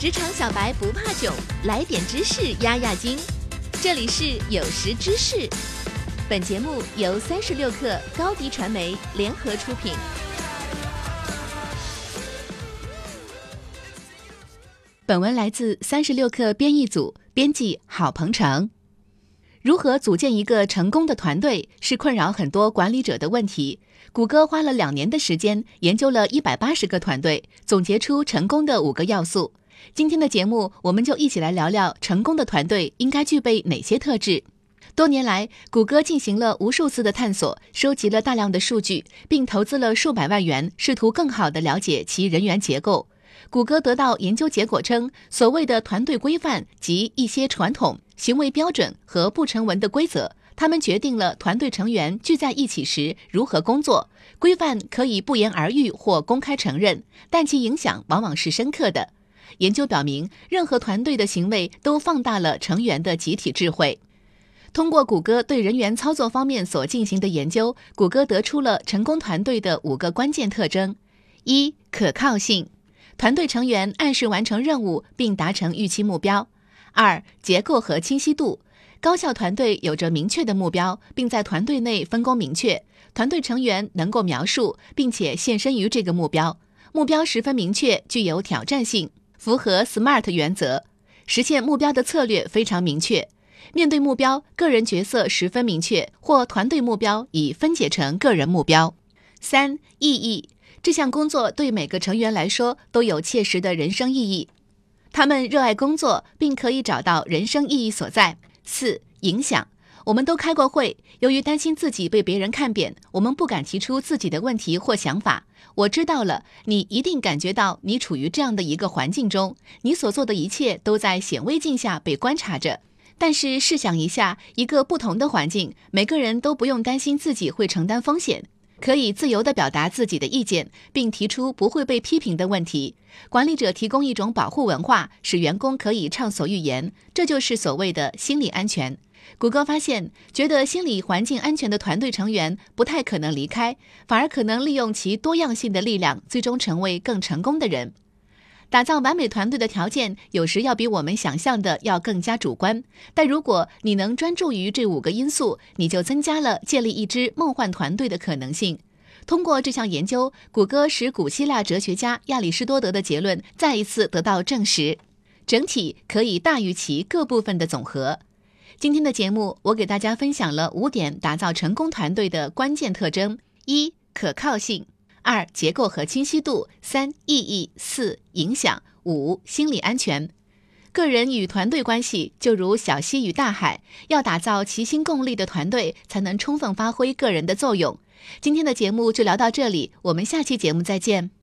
职场小白不怕囧，来点知识压压惊。这里是有识知识，本节目由三十六克高低传媒联合出品。本文来自三十六克编译组，编辑郝鹏程。如何组建一个成功的团队，是困扰很多管理者的问题。谷歌花了两年的时间，研究了一百八十个团队，总结出成功的五个要素。今天的节目，我们就一起来聊聊成功的团队应该具备哪些特质。多年来，谷歌进行了无数次的探索，收集了大量的数据，并投资了数百万元，试图更好地了解其人员结构。谷歌得到研究结果称，所谓的团队规范及一些传统行为标准和不成文的规则，他们决定了团队成员聚在一起时如何工作。规范可以不言而喻或公开承认，但其影响往往是深刻的。研究表明，任何团队的行为都放大了成员的集体智慧。通过谷歌对人员操作方面所进行的研究，谷歌得出了成功团队的五个关键特征：一、可靠性，团队成员按时完成任务并达成预期目标；二、结构和清晰度，高效团队有着明确的目标，并在团队内分工明确，团队成员能够描述并且献身于这个目标，目标十分明确，具有挑战性。符合 SMART 原则，实现目标的策略非常明确。面对目标，个人角色十分明确，或团队目标已分解成个人目标。三、意义，这项工作对每个成员来说都有切实的人生意义，他们热爱工作，并可以找到人生意义所在。四、影响。我们都开过会，由于担心自己被别人看扁，我们不敢提出自己的问题或想法。我知道了，你一定感觉到你处于这样的一个环境中，你所做的一切都在显微镜下被观察着。但是试想一下，一个不同的环境，每个人都不用担心自己会承担风险，可以自由地表达自己的意见，并提出不会被批评的问题。管理者提供一种保护文化，使员工可以畅所欲言，这就是所谓的心理安全。谷歌发现，觉得心理环境安全的团队成员不太可能离开，反而可能利用其多样性的力量，最终成为更成功的人。打造完美团队的条件，有时要比我们想象的要更加主观。但如果你能专注于这五个因素，你就增加了建立一支梦幻团队的可能性。通过这项研究，谷歌使古希腊哲学家亚里士多德的结论再一次得到证实：整体可以大于其各部分的总和。今天的节目，我给大家分享了五点打造成功团队的关键特征：一、可靠性；二、结构和清晰度；三、意义；四、影响；五、心理安全。个人与团队关系就如小溪与大海，要打造齐心共力的团队，才能充分发挥个人的作用。今天的节目就聊到这里，我们下期节目再见。